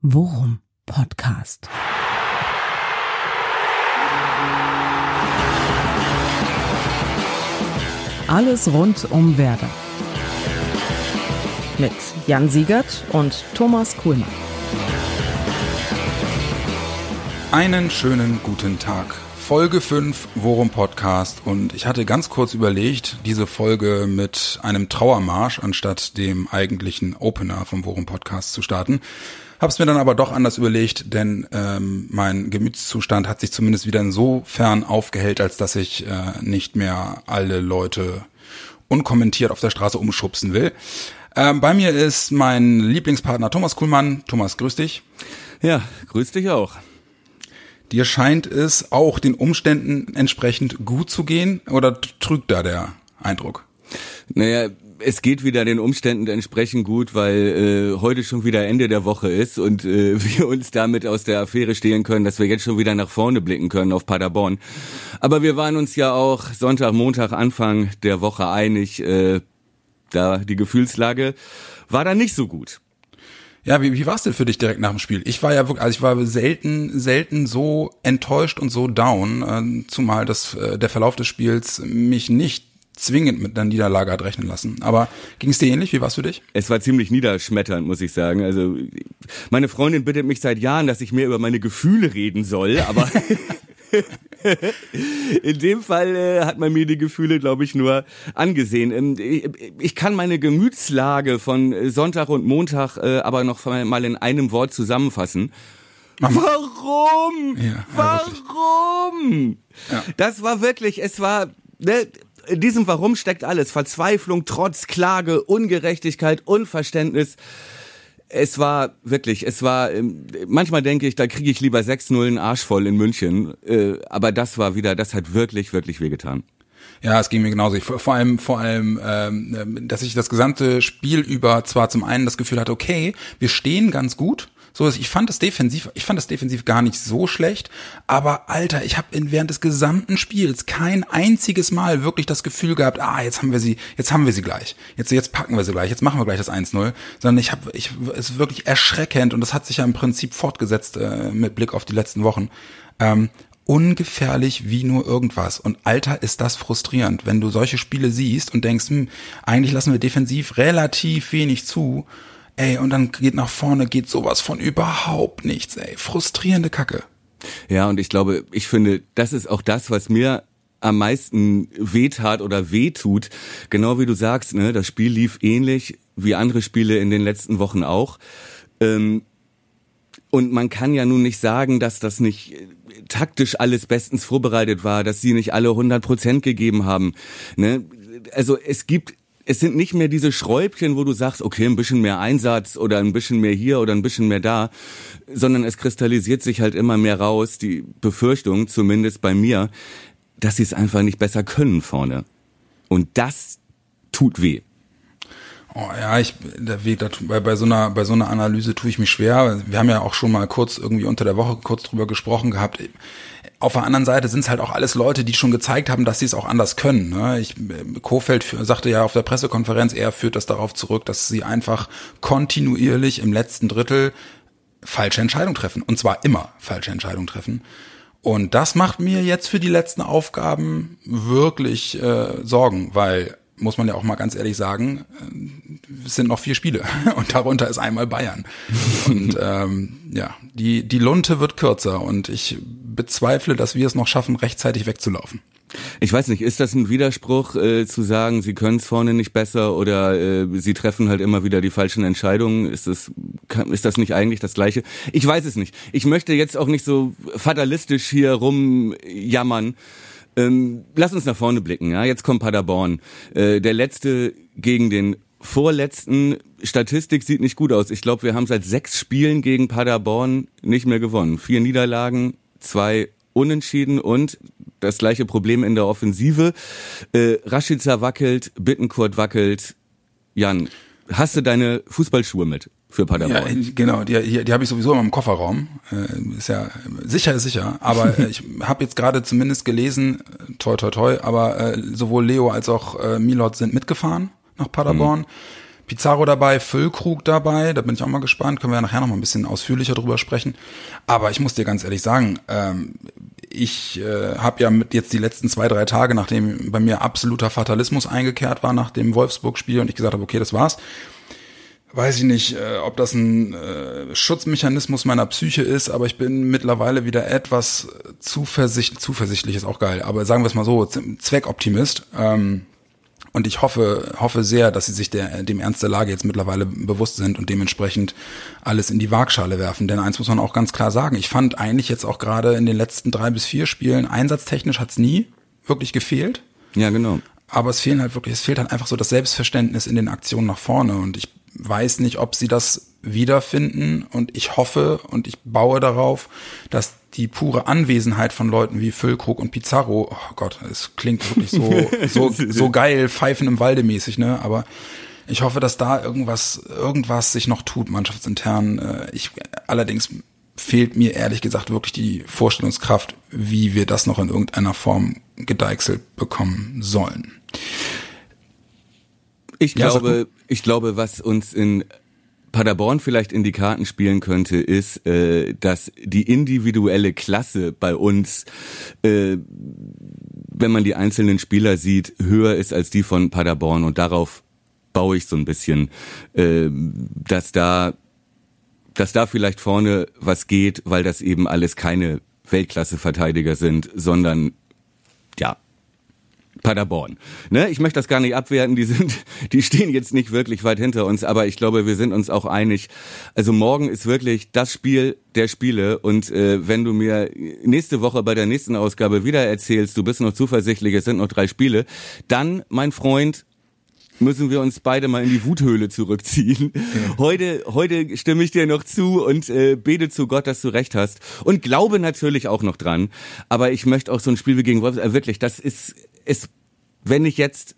Worum Podcast. Alles rund um Werder. Mit Jan Siegert und Thomas Kuhlmann. Einen schönen guten Tag. Folge 5 Worum Podcast und ich hatte ganz kurz überlegt, diese Folge mit einem Trauermarsch anstatt dem eigentlichen Opener vom Worum Podcast zu starten. Hab's mir dann aber doch anders überlegt, denn ähm, mein Gemütszustand hat sich zumindest wieder insofern aufgehellt, als dass ich äh, nicht mehr alle Leute unkommentiert auf der Straße umschubsen will. Ähm, bei mir ist mein Lieblingspartner Thomas Kuhlmann. Thomas, grüß dich. Ja, grüß dich auch. Dir scheint es auch den Umständen entsprechend gut zu gehen oder trügt da der Eindruck? Naja, es geht wieder den Umständen entsprechend gut, weil äh, heute schon wieder Ende der Woche ist und äh, wir uns damit aus der Affäre stehlen können, dass wir jetzt schon wieder nach vorne blicken können auf Paderborn. Aber wir waren uns ja auch Sonntag, Montag, Anfang der Woche einig, äh, da die Gefühlslage war da nicht so gut. Ja, wie, wie war es denn für dich direkt nach dem Spiel? Ich war ja wirklich, also ich war selten, selten so enttäuscht und so down, äh, zumal das, äh, der Verlauf des Spiels mich nicht zwingend mit einer Niederlage hat rechnen lassen. Aber ging es dir ähnlich? Wie war es für dich? Es war ziemlich niederschmetternd, muss ich sagen. Also meine Freundin bittet mich seit Jahren, dass ich mehr über meine Gefühle reden soll, aber In dem Fall äh, hat man mir die Gefühle, glaube ich, nur angesehen. Ähm, ich, ich, kann meine Gemütslage von Sonntag und Montag äh, aber noch mal in einem Wort zusammenfassen. Mama. Warum? Ja, Warum? Ja. Das war wirklich, es war, ne, in diesem Warum steckt alles. Verzweiflung, Trotz, Klage, Ungerechtigkeit, Unverständnis es war wirklich, es war, ähm, manchmal denke ich, da kriege ich lieber 6-0 einen Arsch voll in München. Äh, aber das war wieder, das hat wirklich, wirklich wehgetan. Ja, es ging mir genauso. Ich, vor allem, vor allem, ähm, dass ich das gesamte Spiel über zwar zum einen das Gefühl hatte, okay, wir stehen ganz gut, so, ich fand das defensiv, ich fand das defensiv gar nicht so schlecht, aber Alter, ich habe während des gesamten Spiels kein einziges Mal wirklich das Gefühl gehabt, ah, jetzt haben wir sie, jetzt haben wir sie gleich. Jetzt jetzt packen wir sie gleich, jetzt machen wir gleich das 1-0, sondern ich habe ich es ist wirklich erschreckend und das hat sich ja im Prinzip fortgesetzt äh, mit Blick auf die letzten Wochen. Ähm, ungefährlich wie nur irgendwas. Und Alter, ist das frustrierend, wenn du solche Spiele siehst und denkst, hm, eigentlich lassen wir defensiv relativ wenig zu Ey, und dann geht nach vorne, geht sowas von überhaupt nichts, ey. Frustrierende Kacke. Ja, und ich glaube, ich finde, das ist auch das, was mir am meisten wehtat oder wehtut. Genau wie du sagst, ne, das Spiel lief ähnlich wie andere Spiele in den letzten Wochen auch. Ähm, und man kann ja nun nicht sagen, dass das nicht äh, taktisch alles bestens vorbereitet war, dass sie nicht alle 100 Prozent gegeben haben. Ne? Also es gibt es sind nicht mehr diese Schräubchen, wo du sagst, okay, ein bisschen mehr Einsatz oder ein bisschen mehr hier oder ein bisschen mehr da, sondern es kristallisiert sich halt immer mehr raus, die Befürchtung, zumindest bei mir, dass sie es einfach nicht besser können vorne. Und das tut weh. Oh, ja, ich der Weg bei, bei so einer bei so einer Analyse tue ich mich schwer. Wir haben ja auch schon mal kurz irgendwie unter der Woche kurz drüber gesprochen gehabt auf der anderen Seite sind es halt auch alles Leute, die schon gezeigt haben, dass sie es auch anders können. Ne? Ich, Kofeld sagte ja auf der Pressekonferenz, er führt das darauf zurück, dass sie einfach kontinuierlich im letzten Drittel falsche Entscheidungen treffen. Und zwar immer falsche Entscheidungen treffen. Und das macht mir jetzt für die letzten Aufgaben wirklich äh, Sorgen, weil muss man ja auch mal ganz ehrlich sagen, äh, es sind noch vier Spiele und darunter ist einmal Bayern. Und ähm, ja, die, die Lunte wird kürzer und ich bezweifle, dass wir es noch schaffen, rechtzeitig wegzulaufen. Ich weiß nicht, ist das ein Widerspruch äh, zu sagen, sie können es vorne nicht besser oder äh, sie treffen halt immer wieder die falschen Entscheidungen? Ist das, kann, ist das nicht eigentlich das Gleiche? Ich weiß es nicht. Ich möchte jetzt auch nicht so fatalistisch hier rumjammern. Ähm, lass uns nach vorne blicken. Ja, jetzt kommt Paderborn. Äh, der letzte gegen den vorletzten Statistik sieht nicht gut aus. Ich glaube, wir haben seit sechs Spielen gegen Paderborn nicht mehr gewonnen. Vier Niederlagen, zwei Unentschieden und das gleiche Problem in der Offensive. Äh, Rashica wackelt, Bittenkurt wackelt. Jan, hast du deine Fußballschuhe mit? Für Paderborn. Ja, genau, die, die, die habe ich sowieso immer im Kofferraum. Äh, ist ja sicher ist sicher, aber äh, ich habe jetzt gerade zumindest gelesen, toi toi toi, aber äh, sowohl Leo als auch äh, Milot sind mitgefahren nach Paderborn. Mhm. Pizarro dabei, Füllkrug dabei, da bin ich auch mal gespannt, können wir ja nachher noch mal ein bisschen ausführlicher drüber sprechen. Aber ich muss dir ganz ehrlich sagen, ähm, ich äh, habe ja mit jetzt die letzten zwei, drei Tage, nachdem bei mir absoluter Fatalismus eingekehrt war nach dem Wolfsburg-Spiel und ich gesagt habe, okay, das war's, weiß ich nicht, äh, ob das ein äh, Schutzmechanismus meiner Psyche ist, aber ich bin mittlerweile wieder etwas zuversichtlich, zuversichtlich ist auch geil, aber sagen wir es mal so, Zweckoptimist. Ähm, und ich hoffe, hoffe sehr, dass sie sich der, dem Ernst der Lage jetzt mittlerweile bewusst sind und dementsprechend alles in die Waagschale werfen. Denn eins muss man auch ganz klar sagen. Ich fand eigentlich jetzt auch gerade in den letzten drei bis vier Spielen einsatztechnisch hat's nie wirklich gefehlt. Ja, genau. Aber es fehlen halt wirklich, es fehlt halt einfach so das Selbstverständnis in den Aktionen nach vorne. Und ich weiß nicht, ob sie das wiederfinden. Und ich hoffe und ich baue darauf, dass die pure Anwesenheit von Leuten wie Füllkrug und Pizarro, oh Gott, es klingt wirklich so, so, so geil, Pfeifen im Walde mäßig, ne? Aber ich hoffe, dass da irgendwas, irgendwas sich noch tut, mannschaftsintern. Äh, Ich, allerdings fehlt mir ehrlich gesagt wirklich die Vorstellungskraft, wie wir das noch in irgendeiner Form gedeichselt bekommen sollen. Ich Ja, glaube, ich glaube, was uns in Paderborn vielleicht in die Karten spielen könnte, ist, äh, dass die individuelle Klasse bei uns, äh, wenn man die einzelnen Spieler sieht, höher ist als die von Paderborn und darauf baue ich so ein bisschen, äh, dass da, dass da vielleicht vorne was geht, weil das eben alles keine Weltklasse-Verteidiger sind, sondern ja, Paderborn. Ne? Ich möchte das gar nicht abwerten, die sind, die stehen jetzt nicht wirklich weit hinter uns, aber ich glaube, wir sind uns auch einig. Also morgen ist wirklich das Spiel der Spiele und äh, wenn du mir nächste Woche bei der nächsten Ausgabe wieder erzählst, du bist noch zuversichtlich, es sind noch drei Spiele, dann, mein Freund, müssen wir uns beide mal in die Wuthöhle zurückziehen. Heute, heute stimme ich dir noch zu und äh, bete zu Gott, dass du recht hast und glaube natürlich auch noch dran. Aber ich möchte auch so ein Spiel wie gegen Wolfsburg, äh, wirklich, das ist, ist, wenn ich jetzt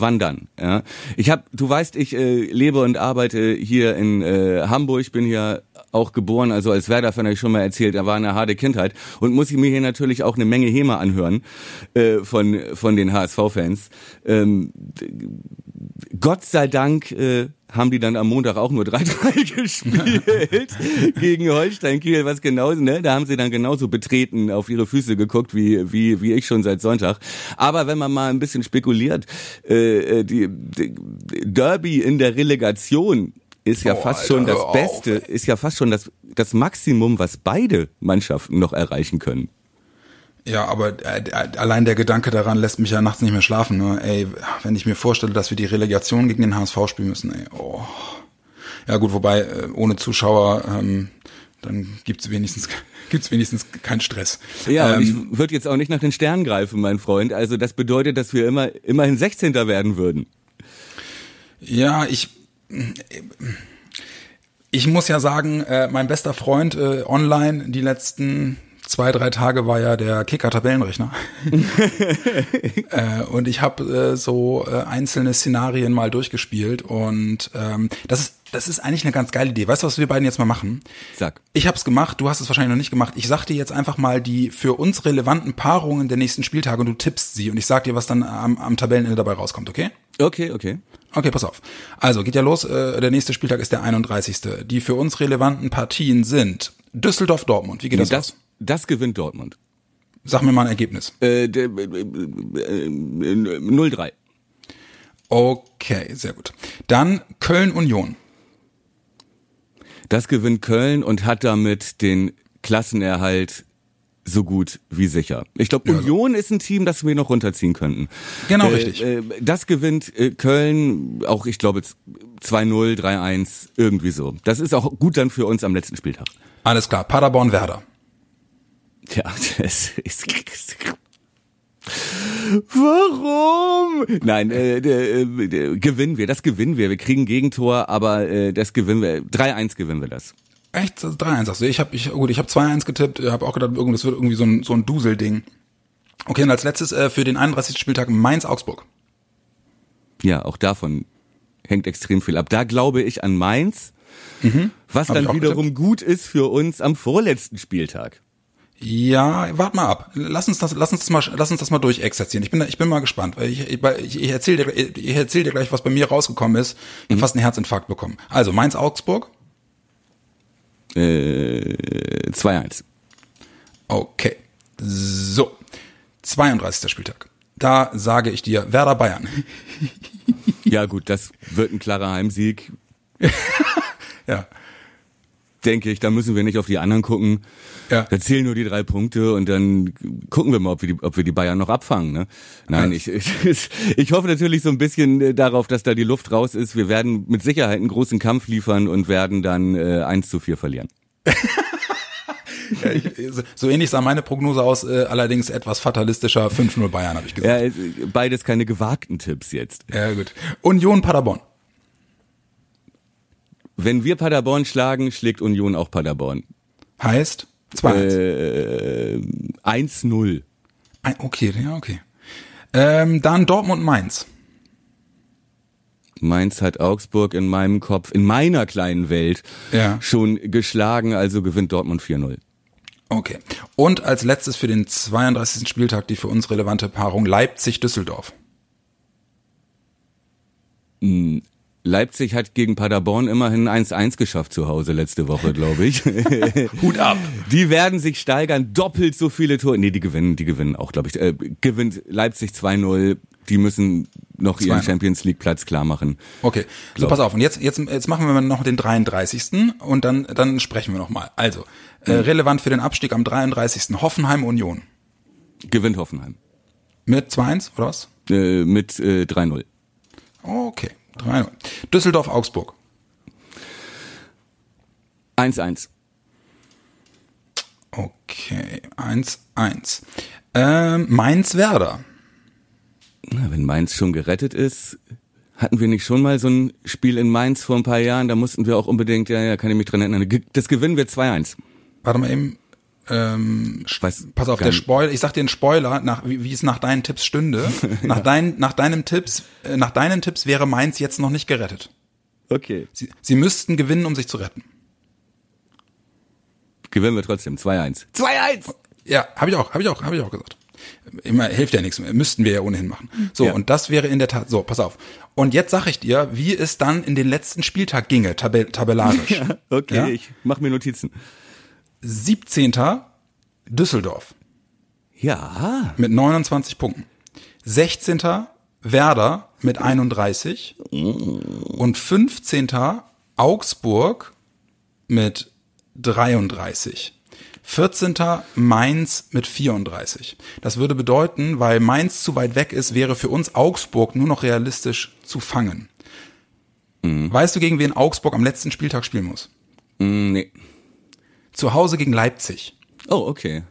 wandern. Ja, ich habe, du weißt, ich äh, lebe und arbeite hier in äh, Hamburg, bin hier auch geboren, also als Werder-Fan habe ich schon mal erzählt, da war eine harte Kindheit und muss ich mir hier natürlich auch eine Menge Häme anhören äh, von von den HSV-Fans. Ähm, Gott sei Dank äh, haben die dann am Montag auch nur 3-3 gespielt gegen Holstein Kiel, was genauso, ne, da haben sie dann genauso betreten auf ihre Füße geguckt, wie, wie, wie ich schon seit Sonntag. Aber wenn man mal ein bisschen spekuliert, äh, die, die Derby in der Relegation ist ja Oh, fast Alter, schon das auf, Beste, ey. ist ja fast schon das, das Maximum, was beide Mannschaften noch erreichen können. Ja, aber äh, allein der Gedanke daran lässt mich ja nachts nicht mehr schlafen. Ne? Ey, wenn ich mir vorstelle, dass wir die Relegation gegen den HSV spielen müssen, ey, oh. Ja gut, wobei äh, ohne Zuschauer, ähm, dann gibt's wenigstens gibt's wenigstens keinen Stress. Ja, ähm, ich würde jetzt auch nicht nach den Sternen greifen, mein Freund. Also das bedeutet, dass wir immer immerhin 16. werden würden. Ja, ich ich muss ja sagen, äh, mein bester Freund äh, online die letzten zwei, drei Tage war ja der Kicker-Tabellenrechner. äh, und ich habe äh, so äh, einzelne Szenarien mal durchgespielt und ähm, das ist das ist eigentlich eine ganz geile Idee. Weißt du, was wir beiden jetzt mal machen? Sag. Ich habe es gemacht, du hast es wahrscheinlich noch nicht gemacht. Ich sag dir jetzt einfach mal die für uns relevanten Paarungen der nächsten Spieltage und du tippst sie und ich sag dir, was dann am, am Tabellenende dabei rauskommt, okay? Okay, okay. Okay, pass auf. Also geht ja los. Äh, der nächste Spieltag ist der 31. Die für uns relevanten Partien sind Düsseldorf-Dortmund. Wie geht das, Das, aus? das gewinnt Dortmund. Sag mir mal ein Ergebnis. Äh, d- äh, äh, äh, 0-3. Okay, sehr gut. Dann Köln-Union. Das gewinnt Köln und hat damit den Klassenerhalt so gut wie sicher. Ich glaube, Ja, Union ist ein Team, das wir noch runterziehen könnten. Genau, Äh, richtig. Äh, das gewinnt äh, Köln auch, ich glaube, 2-0, 3-1, irgendwie so. Das ist auch gut dann für uns am letzten Spieltag. Alles klar. Paderborn-Werder. Ja, das ist. Warum? Nein, äh, äh, äh, gewinnen wir, das gewinnen wir. Wir kriegen Gegentor, aber äh, das gewinnen wir. 3-1 gewinnen wir das. Echt? 3-1 sagst du? Ich habe ich, gut, ich hab 2-1 getippt, habe auch gedacht, das wird irgendwie so ein, so ein Duselding. Okay, und als letztes äh, für den 31. Spieltag Mainz-Augsburg. Ja, auch davon hängt extrem viel ab. Da glaube ich an Mainz, was Hab dann wiederum gut ist für uns am vorletzten Spieltag. Ja, wart mal ab. Lass uns das, lass uns das mal, lass uns das mal durchexerzieren. Ich bin, ich bin mal gespannt, ich, ich, ich erzähle dir, ich erzähl dir gleich, was bei mir rausgekommen ist. Ich hab fast einen Herzinfarkt bekommen. Also Mainz Augsburg. Äh, 2-1. Okay. So. 32. Spieltag. Da sage ich dir Werder Bayern. Ja gut, das wird ein klarer Heimsieg, ja. Denke ich. Da müssen wir nicht auf die anderen gucken. Ja. Da zählen nur die drei Punkte und dann gucken wir mal, ob wir die, ob wir die Bayern noch abfangen. Ne? Nein, ich, ich, ich hoffe natürlich so ein bisschen äh, darauf, dass da die Luft raus ist. Wir werden mit Sicherheit einen großen Kampf liefern und werden dann äh, 1 zu 4 verlieren. ja ich, so ähnlich sah meine Prognose aus, äh, allerdings etwas fatalistischer. 5-0 Bayern, habe ich gesagt. Ja, äh, beides keine gewagten Tipps jetzt. Ja, gut. Union Paderborn. Wenn wir Paderborn schlagen, schlägt Union auch Paderborn. Heißt 2-1. Äh, 1-0. Ein- Okay, ja, okay. Ähm, dann Dortmund Mainz. Mainz hat Augsburg in meinem Kopf, in meiner kleinen Welt, Ja. schon geschlagen, also gewinnt Dortmund 4-0. Okay. Und als letztes für den 32. Spieltag die für uns relevante Paarung Leipzig-Düsseldorf. Leipzig hat gegen Paderborn immerhin 1-1 geschafft zu Hause letzte Woche, glaube ich. Hut ab. Die werden sich steigern, doppelt so viele Tore. Nee, die gewinnen, die gewinnen auch, glaube ich. Äh, gewinnt Leipzig 2-0. Die müssen noch ihren 2-0. Champions League Platz klar machen. Okay, so pass auf. Und jetzt, jetzt, jetzt machen wir noch den 33. und dann, dann sprechen wir noch mal. Also, äh, relevant für den Abstieg am 33. Hoffenheim Union. Gewinnt Hoffenheim. Mit 2-1 oder was? Äh, mit äh, 3-0. Okay, 3-0. Düsseldorf Augsburg. 1-1. Okay, 1-1. Ähm, Mainz Werder. Na, wenn Mainz schon gerettet ist, hatten wir nicht schon mal so ein Spiel in Mainz vor ein paar Jahren? Da mussten wir auch unbedingt, ja, ja, kann ich mich dran erinnern. Das gewinnen wir 2-1. Warte mal eben. Ähm, Ich weiß pass auf, der. Spoiler, ich sag dir einen Spoiler, nach, wie, wie es nach deinen Tipps stünde. Nach, dein, nach, deinem Tipps, äh, nach deinen Tipps wäre Mainz jetzt noch nicht gerettet. Okay. Sie, sie müssten gewinnen, um sich zu retten. Gewinnen wir trotzdem 2-1. 2-1! Ja, habe ich auch, habe ich auch, habe ich auch gesagt. Immer hilft ja nichts, müssten wir ja ohnehin machen. So, Ja. und das wäre in der Tat, so, pass auf. Und jetzt sag ich dir, wie es dann in den letzten Spieltag ginge, tabell, tabellarisch. Okay, Ja? ich mach mir Notizen. 17. Düsseldorf Ja. mit 29 Punkten. 16. Werder mit 31 und 15. Augsburg mit 33. 14. Mainz mit 34. Das würde bedeuten, weil Mainz zu weit weg ist, wäre für uns Augsburg nur noch realistisch zu fangen. Weißt du, gegen wen Augsburg am letzten Spieltag spielen muss? Mm, nee. Zu Hause gegen Leipzig. Oh, okay.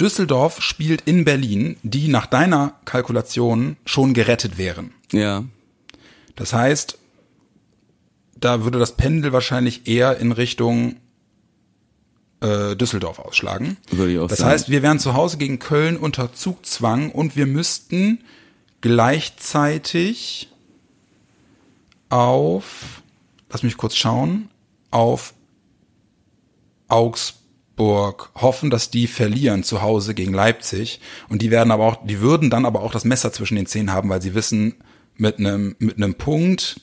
Düsseldorf spielt in Berlin, die nach deiner Kalkulation schon gerettet wären. Ja. Das heißt, da würde das Pendel wahrscheinlich eher in Richtung äh, Düsseldorf ausschlagen. Würde ich auch das sagen. heißt, wir wären zu Hause gegen Köln unter Zugzwang und wir müssten gleichzeitig auf, lass mich kurz schauen, auf Augsburg hoffen, dass die verlieren zu Hause gegen Leipzig und die werden aber auch, die würden dann aber auch das Messer zwischen den Zähnen haben, weil sie wissen, mit einem mit einem Punkt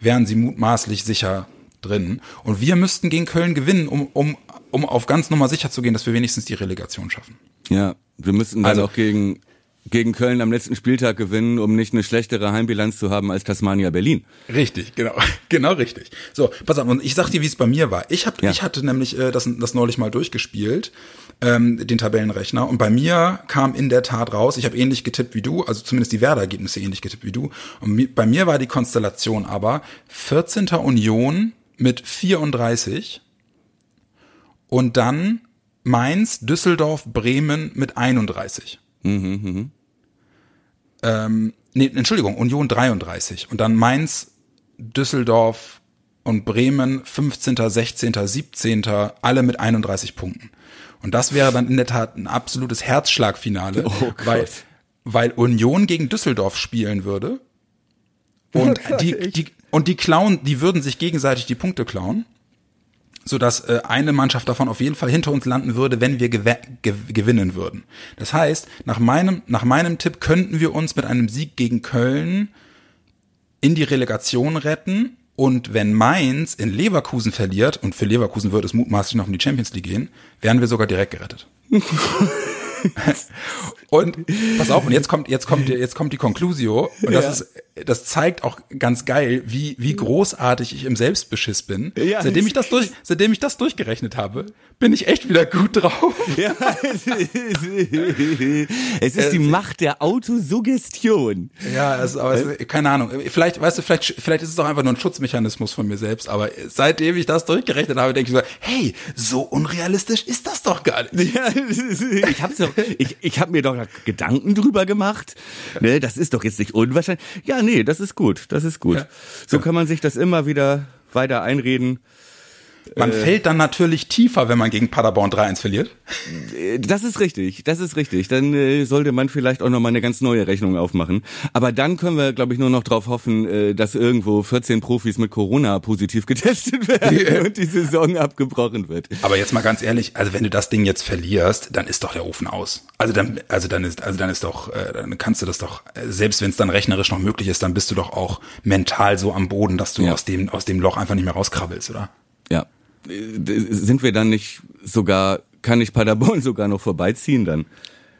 wären sie mutmaßlich sicher drin und wir müssten gegen Köln gewinnen, um um um auf ganz Nummer sicher zu gehen, dass wir wenigstens die Relegation schaffen. Ja. Wir müssen dann Also- auch gegen, gegen Köln am letzten Spieltag gewinnen, um nicht eine schlechtere Heimbilanz zu haben als Tasmania Berlin. Richtig, genau, genau richtig. So, pass auf, und ich sag dir, wie es bei mir war. Ich hab, Ja. ich hatte nämlich äh, das, das neulich mal durchgespielt, ähm, den Tabellenrechner, und bei mir kam in der Tat raus, ich habe ähnlich getippt wie du, also zumindest die Werder-Ergebnisse ähnlich getippt wie du. Und bei mir war die Konstellation aber 14. Union mit 34 und dann Mainz, Düsseldorf, Bremen mit 31. Ähm, nee, Entschuldigung, Union 33 und dann Mainz, Düsseldorf und Bremen 15., 16., 17., alle mit 31 Punkten. Und das wäre dann in der Tat ein absolutes Herzschlagfinale, Oh weil, weil Union gegen Düsseldorf spielen würde und Oh Gott, die, die und die klauen, die würden sich gegenseitig die Punkte klauen. Sodass äh, eine Mannschaft davon auf jeden Fall hinter uns landen würde, wenn wir gew gew gewinnen würden. Das heißt, nach meinem, nach meinem Tipp könnten wir uns mit einem Sieg gegen Köln in die Relegation retten und wenn Mainz in Leverkusen verliert, und für Leverkusen würde es mutmaßlich noch um die Champions League gehen, wären wir sogar direkt gerettet. und pass auf, und jetzt kommt, jetzt kommt, jetzt kommt die Conclusio. Und das Ja. ist, das zeigt auch ganz geil, wie, wie großartig ich im Selbstbeschiss bin. Ja. seitdem ich das durch, seitdem ich das durchgerechnet habe, bin ich echt wieder gut drauf. Ja, es ist, es ist die Macht der Autosuggestion. Ja, also, aber es, keine Ahnung. Vielleicht, weißt du, vielleicht, vielleicht ist es auch einfach nur ein Schutzmechanismus von mir selbst. Aber seitdem ich das durchgerechnet habe, denke ich so, hey, so unrealistisch ist das doch gar nicht. Ja, ich doch, ich, ich hab mir doch Gedanken drüber gemacht. Ne, das ist doch jetzt nicht unwahrscheinlich. Ja, nee, das ist gut, das ist gut. Ja. So kann man sich das immer wieder weiter einreden. Man fällt dann natürlich tiefer, wenn man gegen Paderborn 3-1 verliert. Äh, Das ist richtig, das ist richtig. Dann äh, sollte man vielleicht auch noch mal eine ganz neue Rechnung aufmachen. Aber dann können wir, glaube ich, nur noch darauf hoffen, äh, dass irgendwo 14 Profis mit Corona positiv getestet werden und die Saison abgebrochen wird. Aber jetzt mal ganz ehrlich, also wenn du das Ding jetzt verlierst, dann ist doch der Ofen aus. Also dann, also dann ist, also dann ist doch, äh, dann kannst du das doch, äh, selbst wenn es dann rechnerisch noch möglich ist, dann bist du doch auch mental so am Boden, dass du Ja. aus dem, aus dem Loch einfach nicht mehr rauskrabbelst, oder? Äh, Sind wir dann nicht sogar, kann ich Paderborn sogar noch vorbeiziehen dann?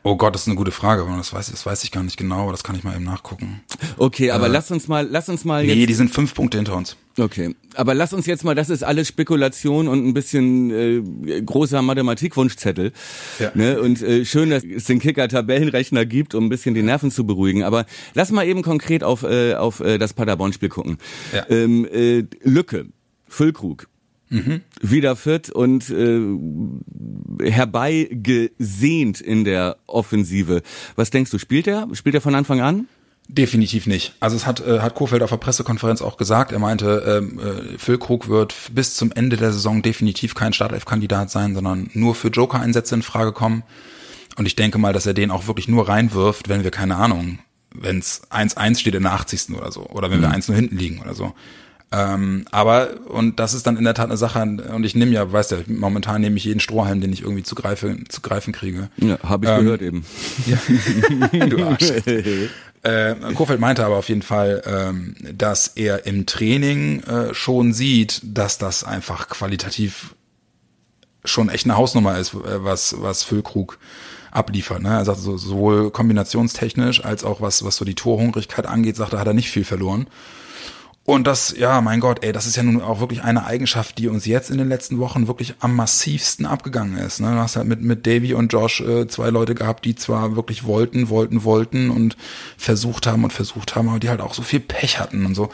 Oh Gott, das ist eine gute Frage, aber das weiß, das weiß ich gar nicht genau, aber das kann ich mal eben nachgucken. Okay, aber lass uns mal, lass uns mal jetzt. Nee, die sind fünf Punkte hinter uns. Okay, aber lass uns jetzt mal, das ist alles Spekulation und ein bisschen äh, großer Mathematikwunschzettel. Ja. Ne? Und äh, schön, dass es den Kicker-Tabellenrechner gibt, um ein bisschen die Nerven zu beruhigen. Aber lass mal eben konkret auf, äh, auf äh, das Paderborn-Spiel gucken. Ja. Ähm, äh, Lücke, Füllkrug. Wieder fit und äh, herbeigesehnt in der Offensive. Was denkst du, spielt er? Spielt er von Anfang an? Definitiv nicht. Also es hat, äh, hat Kofeld auf der Pressekonferenz auch gesagt. Er meinte, ähm, äh, Füllkrug wird bis zum Ende der Saison definitiv kein Startelf-Kandidat sein, sondern nur für Joker-Einsätze in Frage kommen. Und ich denke mal, dass er den auch wirklich nur reinwirft, wenn wir, keine Ahnung, wenn es 1-1 steht in der 80. oder so. Oder wenn wir 1 nur hinten liegen oder so. Ähm, aber, und das ist dann in der Tat eine Sache, und ich nehme ja, weißt du, momentan nehme ich jeden Strohhalm, den ich irgendwie zu greifen, zu greifen kriege. Ja, habe ich Ähm, gehört eben. du Arsch. äh, Kofeld meinte aber auf jeden Fall, ähm, dass er im Training äh, schon sieht, dass das einfach qualitativ schon echt eine Hausnummer ist, äh, was, was Füllkrug abliefert. Ne? Er sagt so, sowohl kombinationstechnisch als auch was, was so die Torhungrigkeit angeht, sagt er, hat er nicht viel verloren. Und das, ja, mein Gott, ey, das ist ja nun auch wirklich eine Eigenschaft, die uns jetzt in den letzten Wochen wirklich am massivsten abgegangen ist. Ne? Du hast halt mit, mit Davy und Josh äh, zwei Leute gehabt, die zwar wirklich wollten, wollten, wollten und versucht haben und versucht haben, aber die halt auch so viel Pech hatten und so.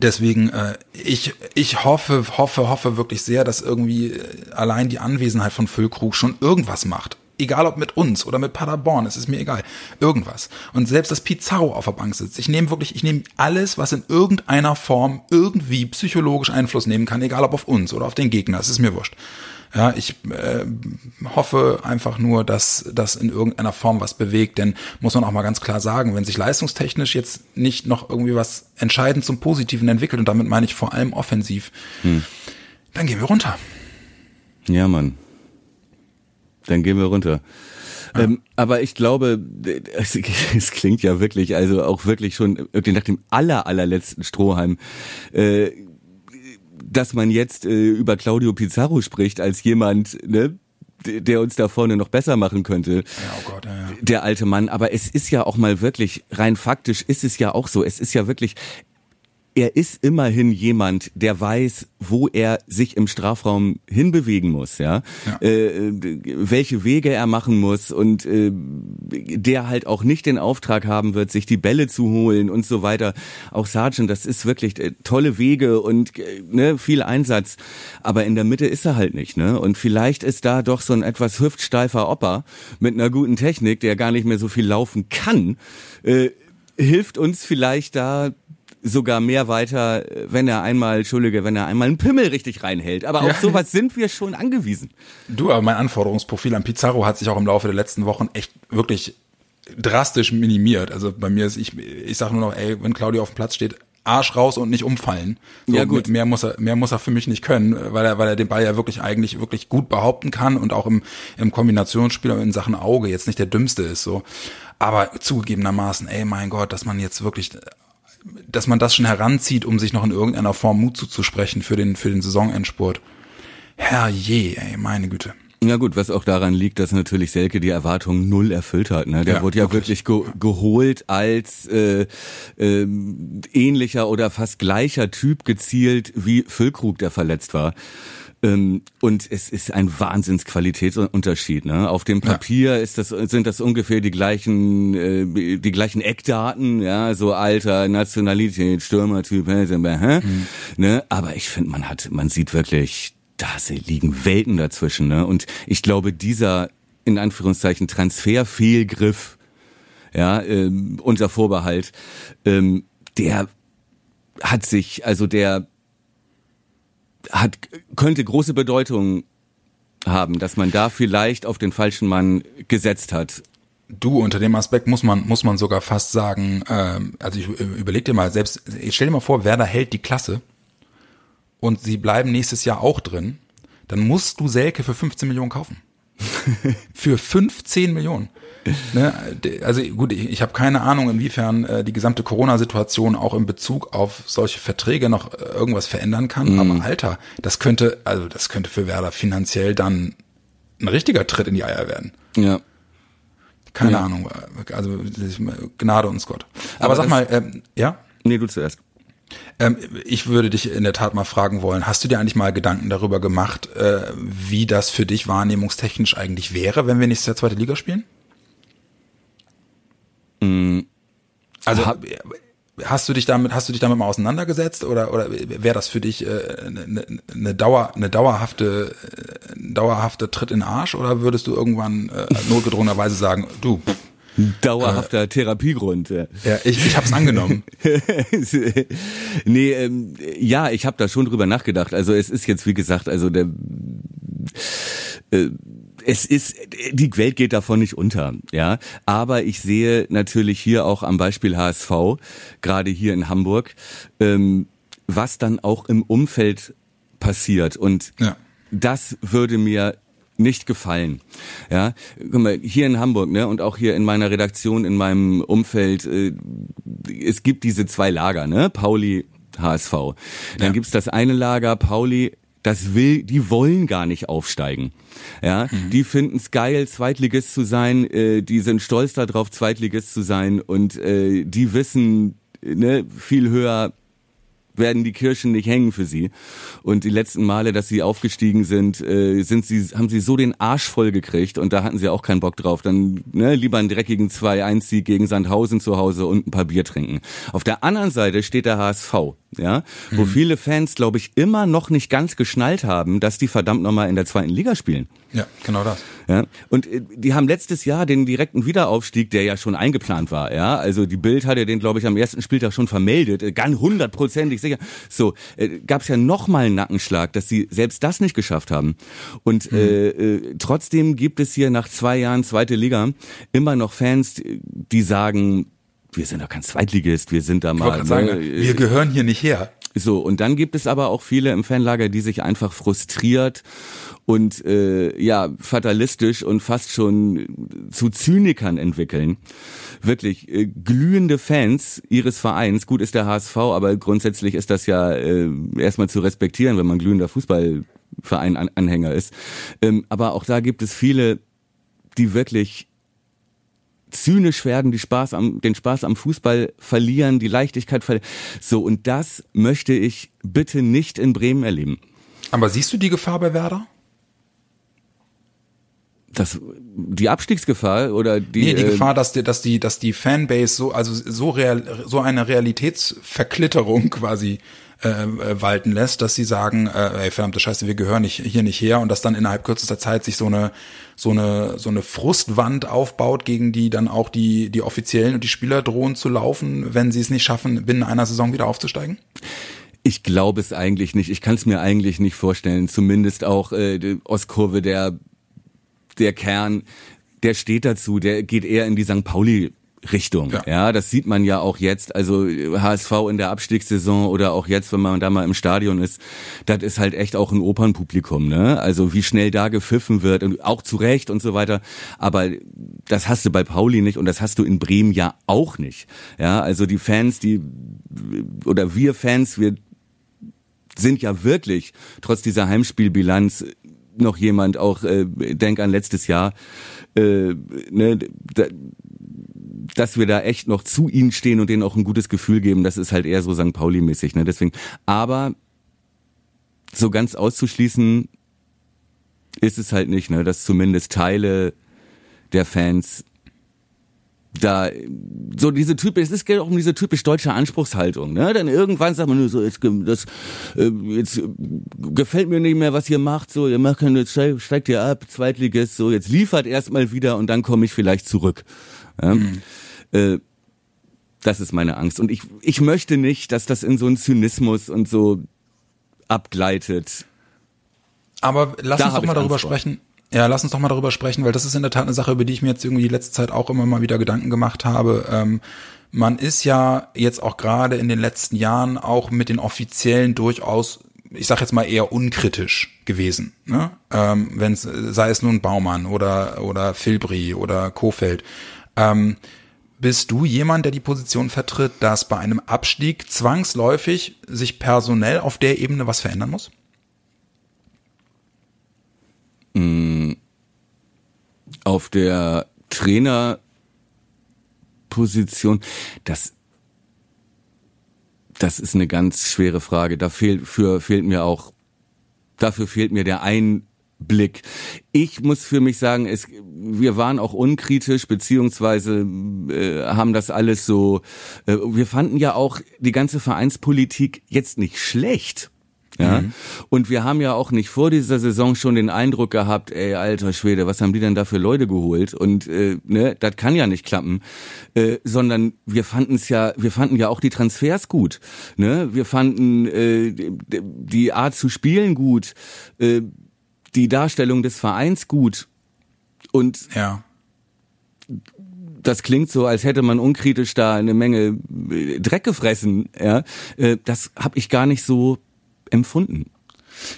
Deswegen, äh, ich, ich hoffe, hoffe, hoffe wirklich sehr, dass irgendwie äh, allein die Anwesenheit von Füllkrug schon irgendwas macht. Egal ob mit uns oder mit Paderborn, es ist mir egal. Irgendwas. Und selbst dass Pizarro auf der Bank sitzt. Ich nehme wirklich, ich nehme alles, was in irgendeiner Form irgendwie psychologisch Einfluss nehmen kann, egal ob auf uns oder auf den Gegner, es ist mir wurscht. Ja, ich äh, hoffe einfach nur, dass das in irgendeiner Form was bewegt, denn muss man auch mal ganz klar sagen, wenn sich leistungstechnisch jetzt nicht noch irgendwie was entscheidend zum Positiven entwickelt, und damit meine ich vor allem offensiv, dann gehen wir runter. Ja, Mann. Dann gehen wir runter. Ähm, aber ich glaube, es, es klingt ja wirklich, also auch wirklich schon irgendwie nach dem aller, allerletzten Strohhalm, äh, dass man jetzt äh, über Claudio Pizarro spricht als jemand, ne, der uns da vorne noch besser machen könnte. Ja, oh Gott, ja, ja. Der alte Mann. Aber es ist ja auch mal wirklich, rein faktisch ist es ja auch so. Es ist ja wirklich, er ist immerhin jemand, der weiß, wo er sich im Strafraum hinbewegen muss, ja, Ja. Äh, d- welche Wege er machen muss und äh, der halt auch nicht den Auftrag haben wird, sich die Bälle zu holen und so weiter. Auch Sargent, das ist wirklich äh, tolle Wege und äh, ne, viel Einsatz, aber in der Mitte ist er halt nicht, ne? Und vielleicht ist da doch so ein etwas hüftsteifer Opa mit einer guten Technik, der gar nicht mehr so viel laufen kann, äh, hilft uns vielleicht da sogar mehr weiter, wenn er einmal, Entschuldige, wenn er einmal einen Pimmel richtig reinhält. Aber auf Ja. sowas sind wir schon angewiesen. Du, aber mein Anforderungsprofil an Pizarro hat sich auch im Laufe der letzten Wochen echt wirklich drastisch minimiert. Also bei mir ist, ich, ich sage nur noch, ey, wenn Claudio auf dem Platz steht, Arsch raus und nicht umfallen. So, Ja, gut. Mehr muss er, mehr muss er für mich nicht können, weil er, weil er den Ball ja wirklich eigentlich wirklich gut behaupten kann und auch im, im Kombinationsspiel und in Sachen Auge jetzt nicht der dümmste ist, so. Aber zugegebenermaßen, ey, mein Gott, dass man jetzt wirklich, dass man das schon heranzieht, um sich noch in irgendeiner Form Mut zuzusprechen für den, für den Saisonendspurt. Herr je, ey, meine Güte. Ja gut, was auch daran liegt, dass natürlich Selke die Erwartungen null erfüllt hat. Ne? Der Ja, wurde ja wirklich, ge geholt als äh, äh, ähnlicher oder fast gleicher Typ gezielt wie Füllkrug, der verletzt war. Ähm, und es ist ein Wahnsinnsqualitätsunterschied. Ne? Auf dem Papier ist das, sind das ungefähr die gleichen, äh, die gleichen Eckdaten, ja, so Alter, Nationalität, Stürmertyp, hä, hä, ne? Aber ich finde, man hat, man sieht wirklich, da liegen Welten dazwischen, ne? Und ich glaube, dieser in Anführungszeichen Transferfehlgriff, ja, ähm, unter Vorbehalt, ähm, der hat sich, also der hat, könnte große Bedeutung haben, dass man da vielleicht auf den falschen Mann gesetzt hat. Du, unter dem Aspekt muss man, muss man sogar fast sagen, ähm, also ich äh, überleg dir mal selbst, ich stell dir mal vor, Werder hält die Klasse und sie bleiben nächstes Jahr auch drin, dann musst du Selke für 15 Millionen kaufen. für 15 Millionen. Ne? Also gut, ich, ich habe keine Ahnung, inwiefern äh, die gesamte Corona-Situation auch in Bezug auf solche Verträge noch äh, irgendwas verändern kann. Aber Alter, das könnte, also das könnte für Werder finanziell dann ein richtiger Tritt in die Eier werden. Ja. Keine Ja. Ahnung, also Gnade uns Gott. Aber, Aber sag mal, ähm, ja, Nee, du zuerst. Ähm, ich würde dich in der Tat mal fragen wollen, hast du dir eigentlich mal Gedanken darüber gemacht, äh, wie das für dich wahrnehmungstechnisch eigentlich wäre, wenn wir nächstes Jahr zweite Liga spielen? Also Hab- hast du dich damit, hast du dich damit mal auseinandergesetzt oder oder wäre das für dich äh, eine, eine Dauer, eine dauerhafte, äh, ein dauerhafter Tritt in den Arsch oder würdest du irgendwann äh, notgedrungenerweise sagen, du, Dauerhafter Therapiegrund. Ja. ja, ich, ich hab's angenommen. nee, ähm, ja, ich habe da schon drüber nachgedacht. Also es ist jetzt, wie gesagt, also der äh, es ist, die Welt geht davon nicht unter, ja. Aber ich sehe natürlich hier auch am Beispiel HSV, gerade hier in Hamburg, ähm, was dann auch im Umfeld passiert. Und Ja. das würde mir nicht gefallen. Ja, guck mal, hier in Hamburg, ne, und auch hier in meiner Redaktion, in meinem Umfeld, äh, es gibt diese zwei Lager, ne, Pauli, HSV. Dann Ja. gibt's das eine Lager, Pauli, das will, die wollen gar nicht aufsteigen. Ja, die finden's geil, Zweitligist zu sein, äh, die sind stolz darauf, Zweitligist zu sein und äh, die wissen, ne, viel höher werden die Kirchen nicht hängen für sie. Und die letzten Male, dass sie aufgestiegen sind, äh, sind sie, haben sie so den Arsch voll gekriegt und da hatten sie auch keinen Bock drauf. Dann ne, lieber einen dreckigen 2-1-Sieg gegen Sandhausen zu Hause und ein paar Bier trinken. Auf der anderen Seite steht der HSV, ja, wo viele Fans, glaube ich, immer noch nicht ganz geschnallt haben, dass die verdammt nochmal in der zweiten Liga spielen. Ja, genau das. Ja, und äh, die haben letztes Jahr den direkten Wiederaufstieg, der ja schon eingeplant war, ja. Also die Bild hatte den, glaube ich, am ersten Spieltag schon vermeldet, äh, ganz hundertprozentig sicher. So, äh, gab es ja nochmal einen Nackenschlag, dass sie selbst das nicht geschafft haben. Und äh, äh, trotzdem gibt es hier nach zwei Jahren zweite Liga immer noch Fans, die sagen, wir sind doch kein Zweitligist, wir sind da Ich mal. sagen, ne, wir gehören hier nicht her. so, und dann gibt es aber auch viele im Fanlager, die sich einfach frustriert und äh, ja, fatalistisch und fast schon zu Zynikern entwickeln. Wirklich äh, glühende Fans ihres Vereins. Gut ist der HSV, aber grundsätzlich ist das ja äh, erstmal zu respektieren, wenn man glühender Fußballverein-Anhänger ist. Ähm, aber auch da gibt es viele, die wirklich zynisch werden, die Spaß am, den Spaß am Fußball verlieren, die Leichtigkeit verlieren. So, und das möchte ich bitte nicht in Bremen erleben. Aber siehst du die Gefahr bei Werder? Das, die Abstiegsgefahr oder die, Nee, die äh, Gefahr, dass die, dass die, dass die Fanbase so, also so real, so eine Realitätsverklitterung quasi äh, äh, walten lässt, dass sie sagen, äh, ey, verdammte Scheiße, wir gehören nicht, hier nicht her und dass dann innerhalb kürzester Zeit sich so eine, so eine, so eine Frustwand aufbaut, gegen die dann auch die, die Offiziellen und die Spieler drohen zu laufen, wenn sie es nicht schaffen, binnen einer Saison wieder aufzusteigen? Ich glaube es eigentlich nicht. Ich kann es mir eigentlich nicht vorstellen. Zumindest auch äh, Ostkurve, der, der Kern, der steht dazu, der geht eher in die St. Pauli Richtung. Ja. ja. das sieht man ja auch jetzt. Also HSV in der Abstiegssaison oder auch jetzt, wenn man da mal im Stadion ist, das ist halt echt auch ein Opernpublikum. Ne? Also wie schnell da gepfiffen wird und auch zu Recht und so weiter. Aber das hast du bei Pauli nicht und das hast du in Bremen ja auch nicht. Ja, also die Fans, die oder wir Fans, wir sind ja wirklich trotz dieser Heimspielbilanz noch jemand, auch äh, denk an letztes Jahr, äh, ne, da, dass wir da echt noch zu ihnen stehen und denen auch ein gutes Gefühl geben, das ist halt eher so St. Pauli-mäßig, ne? Deswegen, aber so ganz auszuschließen ist es halt nicht, ne? Dass zumindest Teile der Fans da so diese typisch es geht auch um diese typisch deutsche Anspruchshaltung ne dann irgendwann sagt man nur so jetzt das äh, jetzt gefällt mir nicht mehr was ihr macht so ihr macht jetzt steigt ihr ab Zweitliges so jetzt liefert erstmal wieder und dann komme ich vielleicht zurück ja? Mhm. Äh, das ist meine Angst und ich ich möchte nicht dass das in so einen Zynismus und so abgleitet aber lass da uns doch mal darüber sprechen ja, lass uns doch mal darüber sprechen, weil das ist in der Tat eine Sache, über die ich mir jetzt irgendwie die letzte Zeit auch immer mal wieder Gedanken gemacht habe. Ähm, man ist ja jetzt auch gerade in den letzten Jahren auch mit den Offiziellen durchaus, ich sag jetzt mal eher unkritisch gewesen. Ne? Ähm, Wenn sei es nun Baumann oder, oder Filbri oder Kofeld. Ähm, bist du jemand, der die Position vertritt, dass bei einem Abstieg zwangsläufig sich personell auf der Ebene was verändern muss? Mm, auf der Trainerposition, das, das ist eine ganz schwere Frage. Da fehlt, für, fehlt mir auch, dafür fehlt mir der Einblick. Ich muss für mich sagen, es, wir waren auch unkritisch, beziehungsweise äh, haben das alles so, äh, wir fanden ja auch die ganze Vereinspolitik jetzt nicht schlecht. Ja. Mhm. Und wir haben ja auch nicht vor dieser Saison schon den Eindruck gehabt, ey, alter Schwede, was haben die denn da für Leute geholt? Und äh, ne, das kann ja nicht klappen. Äh, sondern wir fanden es ja, wir fanden ja auch die Transfers gut. Ne? Wir fanden äh, die Art zu spielen gut, äh, die Darstellung des Vereins gut. Und ja das klingt so, als hätte man unkritisch da eine Menge Dreck gefressen. Ja, äh, das habe ich gar nicht so empfunden?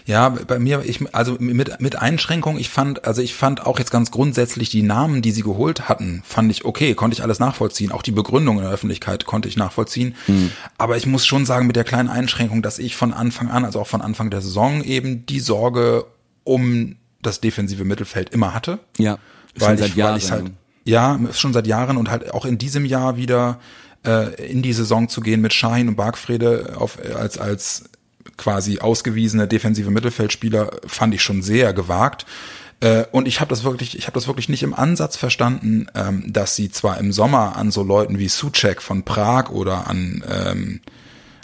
Ja, bei mir, ich, also mit, mit Einschränkung, ich fand, also ich fand auch jetzt ganz grundsätzlich die Namen, die sie geholt hatten, fand ich okay, konnte ich alles nachvollziehen. Auch die Begründung in der Öffentlichkeit konnte ich nachvollziehen. Mhm. Aber ich muss schon sagen, mit der kleinen Einschränkung, dass ich von Anfang an, also auch von Anfang der Saison eben die Sorge um das defensive Mittelfeld immer hatte. Ja, weil seit ich, Jahren. Weil halt, ja, schon seit Jahren und halt auch in diesem Jahr wieder äh, in die Saison zu gehen mit Shahin und Bargfrede auf, als, als quasi ausgewiesene defensive Mittelfeldspieler fand ich schon sehr gewagt. Äh, und ich habe das wirklich, ich habe das wirklich nicht im Ansatz verstanden, ähm, dass sie zwar im Sommer an so Leuten wie Suchek von Prag oder an, ähm,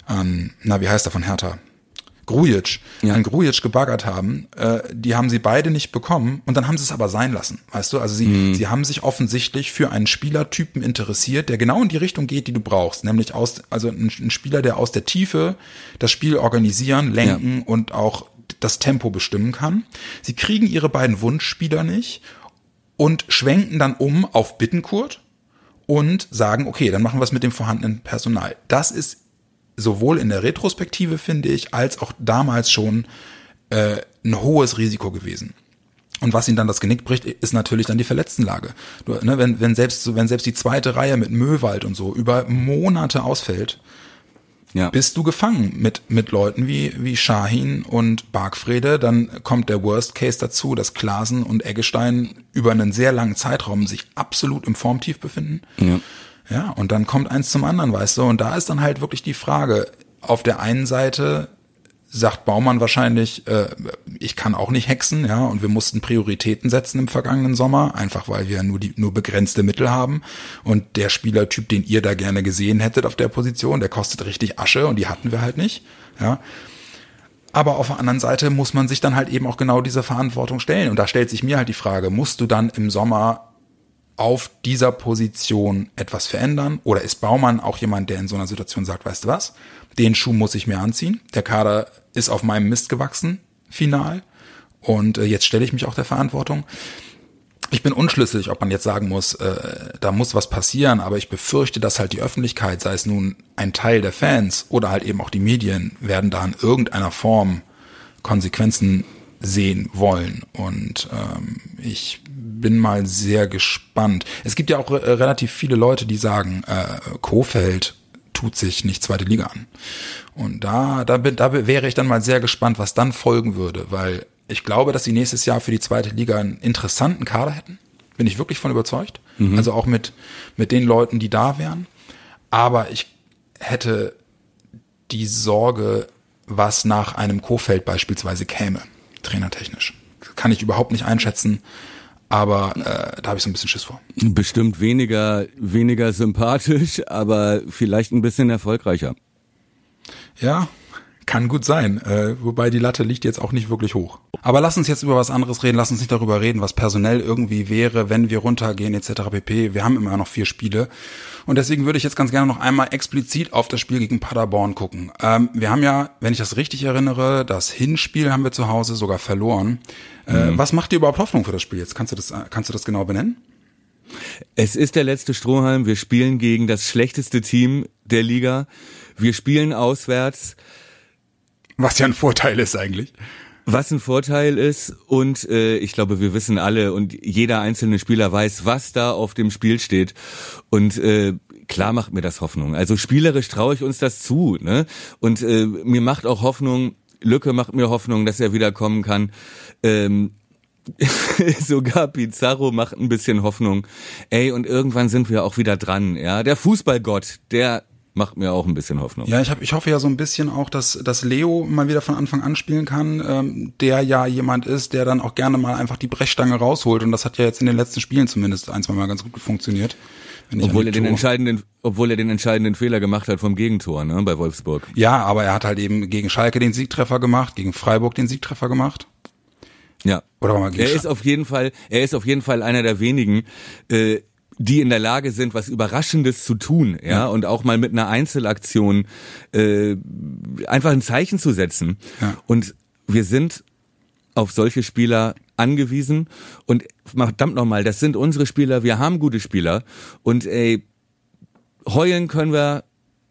an na wie heißt er von Hertha, Grujic, ja. an Grujic gebaggert haben, äh, die haben sie beide nicht bekommen und dann haben sie es aber sein lassen, weißt du? Also sie, mhm. sie haben sich offensichtlich für einen Spielertypen interessiert, der genau in die Richtung geht, die du brauchst, nämlich aus, also ein, ein Spieler, der aus der Tiefe das Spiel organisieren, lenken ja. und auch das Tempo bestimmen kann. Sie kriegen ihre beiden Wunschspieler nicht und schwenken dann um auf Bittenkurt und sagen, okay, dann machen wir es mit dem vorhandenen Personal. Das ist sowohl in der Retrospektive, finde ich, als auch damals schon äh, ein hohes Risiko gewesen. Und was ihn dann das Genick bricht, ist natürlich dann die Verletztenlage. Du, ne, wenn, wenn, selbst, wenn selbst die zweite Reihe mit Möwald und so über Monate ausfällt, ja. bist du gefangen mit, mit Leuten wie, wie Shahin und Bargfrede. Dann kommt der Worst Case dazu, dass Klasen und Eggestein über einen sehr langen Zeitraum sich absolut im Formtief befinden. Ja. Ja, und dann kommt eins zum anderen, weißt du, und da ist dann halt wirklich die Frage, auf der einen Seite sagt Baumann wahrscheinlich, äh, ich kann auch nicht hexen, ja, und wir mussten Prioritäten setzen im vergangenen Sommer, einfach weil wir nur die nur begrenzte Mittel haben und der Spielertyp, den ihr da gerne gesehen hättet auf der Position, der kostet richtig Asche und die hatten wir halt nicht, ja. Aber auf der anderen Seite muss man sich dann halt eben auch genau diese Verantwortung stellen. Und da stellt sich mir halt die Frage, musst du dann im Sommer auf dieser Position etwas verändern? Oder ist Baumann auch jemand, der in so einer Situation sagt, weißt du was, den Schuh muss ich mir anziehen. Der Kader ist auf meinem Mist gewachsen, final. Und äh, jetzt stelle ich mich auch der Verantwortung. ich bin unschlüssig, ob man jetzt sagen muss, äh, da muss was passieren, aber ich befürchte, dass halt die Öffentlichkeit, sei es nun ein Teil der Fans oder halt eben auch die Medien, werden da in irgendeiner Form Konsequenzen sehen wollen. Und ähm, ich bin mal sehr gespannt. Es gibt ja auch äh, relativ viele Leute, die sagen, äh, Kofeld tut sich nicht zweite Liga an. Und da, da, bin, da wäre ich dann mal sehr gespannt, was dann folgen würde, weil ich glaube, dass sie nächstes Jahr für die zweite Liga einen interessanten Kader hätten. Bin ich wirklich von überzeugt. Mhm. Also auch mit, mit den Leuten, die da wären. Aber ich hätte die Sorge, was nach einem Kofeld beispielsweise käme, trainertechnisch. Kann ich überhaupt nicht einschätzen, aber äh, da habe ich so ein bisschen Schiss vor. Bestimmt weniger, weniger sympathisch, aber vielleicht ein bisschen erfolgreicher. Ja, kann gut sein, äh, wobei die Latte liegt jetzt auch nicht wirklich hoch. Aber lass uns jetzt über was anderes reden, lass uns nicht darüber reden, was personell irgendwie wäre, wenn wir runtergehen etc. pp. Wir haben immer noch vier Spiele und deswegen würde ich jetzt ganz gerne noch einmal explizit auf das Spiel gegen Paderborn gucken. Ähm, wir haben ja, wenn ich das richtig erinnere, das Hinspiel haben wir zu Hause sogar verloren. Äh, mhm. Was macht dir überhaupt Hoffnung für das Spiel jetzt? Kannst du das, kannst du das genau benennen? Es ist der letzte Strohhalm. Wir spielen gegen das schlechteste Team der Liga. Wir spielen auswärts. Was ja ein Vorteil ist eigentlich. Was ein Vorteil ist und äh, ich glaube, wir wissen alle und jeder einzelne Spieler weiß, was da auf dem Spiel steht und äh, klar macht mir das Hoffnung. Also spielerisch traue ich uns das zu, ne? Und äh, mir macht auch Hoffnung, Lücke macht mir Hoffnung, dass er wiederkommen kann. Ähm, sogar Pizarro macht ein bisschen Hoffnung. Ey, und irgendwann sind wir auch wieder dran, ja? Der Fußballgott, der macht mir auch ein bisschen Hoffnung. Ja, ich, hab, ich hoffe ja so ein bisschen auch, dass, dass Leo mal wieder von Anfang an spielen kann, ähm, der ja jemand ist, der dann auch gerne mal einfach die Brechstange rausholt. Und das hat ja jetzt in den letzten Spielen zumindest ein, zwei Mal ganz gut funktioniert. Obwohl er den entscheidenden, obwohl er den entscheidenden Fehler gemacht hat vom Gegentor, ne, bei Wolfsburg. Ja, aber er hat halt eben gegen Schalke den Siegtreffer gemacht, gegen Freiburg den Siegtreffer gemacht. Ja. Oder mal gegen er ist auf jeden Fall, er ist auf jeden Fall einer der wenigen, äh, die in der Lage sind, was Überraschendes zu tun, ja, ja. und auch mal mit einer Einzelaktion äh, einfach ein Zeichen zu setzen. Ja. Und wir sind auf solche Spieler angewiesen und verdammt nochmal, das sind unsere Spieler, wir haben gute Spieler und ey, heulen können wir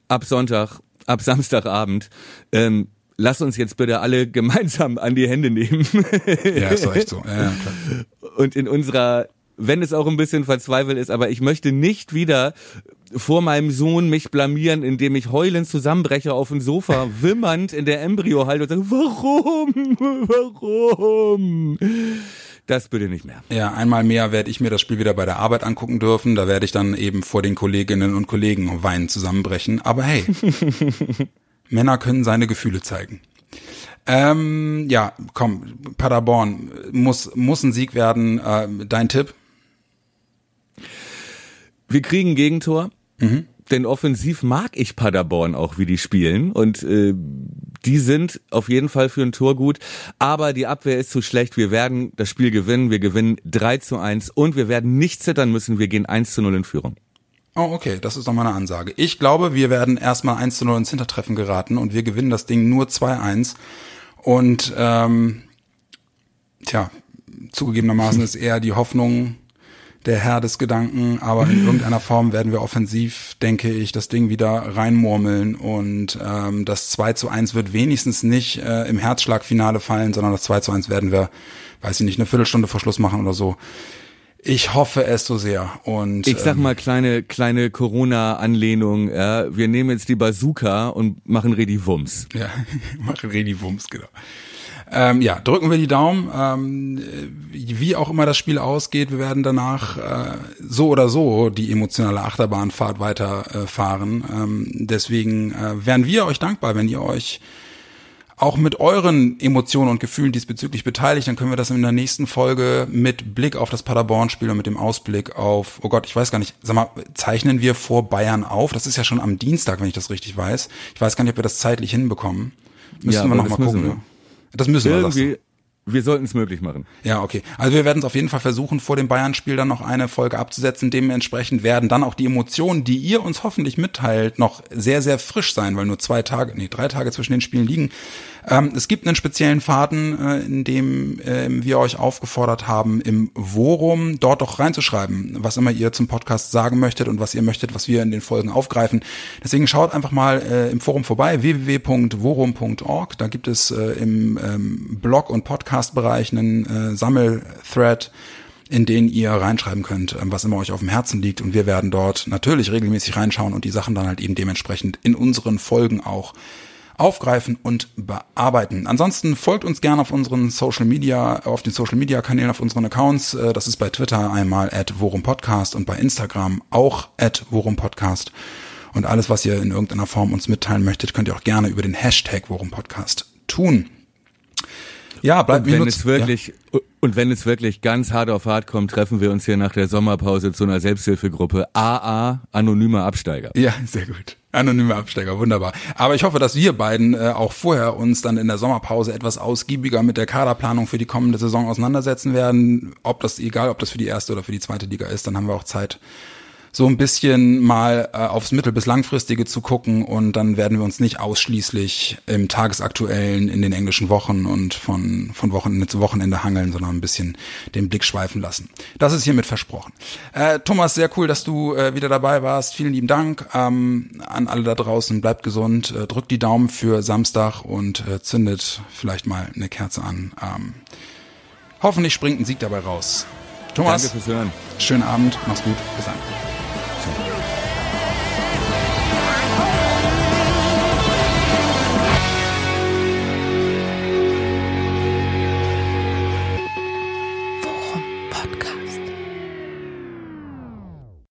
ab Sonntag, ab Samstagabend. Ähm, lass uns jetzt bitte alle gemeinsam an die Hände nehmen. ja, ist echt so. Ja, klar. Und in unserer wenn es auch ein bisschen verzweifelt ist, aber ich möchte nicht wieder vor meinem Sohn mich blamieren, indem ich heulend zusammenbreche auf dem Sofa, wimmernd in der Embryo halte und sage, warum, warum? Das bitte nicht mehr. Ja, einmal mehr werde ich mir das Spiel wieder bei der Arbeit angucken dürfen. Da werde ich dann eben vor den Kolleginnen und Kollegen weinen zusammenbrechen. Aber hey, Männer können seine Gefühle zeigen. Ähm, ja, komm, Paderborn muss, muss ein Sieg werden. Äh, dein Tipp? Wir kriegen Gegentor. Mhm. Denn offensiv mag ich Paderborn auch, wie die spielen. Und äh, die sind auf jeden Fall für ein Tor gut. Aber die Abwehr ist zu schlecht. Wir werden das Spiel gewinnen. Wir gewinnen 3 zu 1 und wir werden nicht zittern müssen. Wir gehen 1 zu 0 in Führung. Oh, okay, das ist doch mal eine Ansage. Ich glaube, wir werden erstmal 1 zu 0 ins Hintertreffen geraten und wir gewinnen das Ding nur 2-1. Und ähm, tja, zugegebenermaßen ist eher die Hoffnung der Herr des Gedanken, aber in irgendeiner Form werden wir offensiv, denke ich, das Ding wieder reinmurmeln und ähm, das 2 zu 1 wird wenigstens nicht äh, im Herzschlagfinale fallen, sondern das 2 zu 1 werden wir, weiß ich nicht, eine Viertelstunde vor Schluss machen oder so. Ich hoffe es so sehr. Und ich sag ähm, mal kleine kleine Corona-Anlehnung. Ja, wir nehmen jetzt die Bazooka und machen Redi Wumms. Ja, machen Redi Wumms, genau. Ähm, ja, drücken wir die Daumen. Ähm, wie auch immer das Spiel ausgeht, wir werden danach äh, so oder so die emotionale Achterbahnfahrt weiterfahren. Äh, ähm, deswegen äh, wären wir euch dankbar, wenn ihr euch auch mit euren Emotionen und Gefühlen diesbezüglich beteiligt, dann können wir das in der nächsten Folge mit Blick auf das Paderborn-Spiel und mit dem Ausblick auf, oh Gott, ich weiß gar nicht, sag mal, zeichnen wir vor Bayern auf? Das ist ja schon am Dienstag, wenn ich das richtig weiß. Ich weiß gar nicht, ob wir das zeitlich hinbekommen. Müssen ja, wir noch mal gucken. Das müssen wir. Irgendwie, wir sollten es möglich machen. Ja, okay. Also wir werden es auf jeden Fall versuchen, vor dem Bayern-Spiel dann noch eine Folge abzusetzen. Dementsprechend werden dann auch die Emotionen, die ihr uns hoffentlich mitteilt, noch sehr, sehr frisch sein, weil nur zwei Tage, nee, drei Tage zwischen den Spielen liegen. Ähm, es gibt einen speziellen Faden, äh, in dem äh, wir euch aufgefordert haben, im Worum dort doch reinzuschreiben, was immer ihr zum Podcast sagen möchtet und was ihr möchtet, was wir in den Folgen aufgreifen. Deswegen schaut einfach mal äh, im Forum vorbei, www.worum.org. Da gibt es äh, im ähm, Blog- und Podcast-Bereich einen äh, Sammelthread, in den ihr reinschreiben könnt, ähm, was immer euch auf dem Herzen liegt. Und wir werden dort natürlich regelmäßig reinschauen und die Sachen dann halt eben dementsprechend in unseren Folgen auch aufgreifen und bearbeiten. Ansonsten folgt uns gerne auf unseren Social Media, auf den Social Media Kanälen, auf unseren Accounts. Äh, das ist bei Twitter einmal at Worum Podcast und bei Instagram auch at Worum Podcast. Und alles, was ihr in irgendeiner Form uns mitteilen möchtet, könnt ihr auch gerne über den Hashtag Worum Podcast tun. Ja, bleibt und wenn es wirklich ja. und wenn es wirklich ganz hart auf hart kommt, treffen wir uns hier nach der Sommerpause zu einer Selbsthilfegruppe AA anonymer Absteiger. Ja, sehr gut. Anonyme Absteiger, wunderbar. Aber ich hoffe, dass wir beiden äh, auch vorher uns dann in der Sommerpause etwas ausgiebiger mit der Kaderplanung für die kommende Saison auseinandersetzen werden. Ob das egal, ob das für die erste oder für die zweite Liga ist, dann haben wir auch Zeit, so ein bisschen mal äh, aufs mittel- bis langfristige zu gucken und dann werden wir uns nicht ausschließlich im tagesaktuellen in den englischen Wochen und von, von Wochenende zu Wochenende hangeln, sondern ein bisschen den Blick schweifen lassen. Das ist hiermit versprochen. Äh, Thomas, sehr cool, dass du äh, wieder dabei warst. Vielen lieben Dank ähm, an alle da draußen. Bleibt gesund, äh, drückt die Daumen für Samstag und äh, zündet vielleicht mal eine Kerze an. Ähm, hoffentlich springt ein Sieg dabei raus. Thomas, Danke fürs Hören. schönen Abend, mach's gut, bis dann.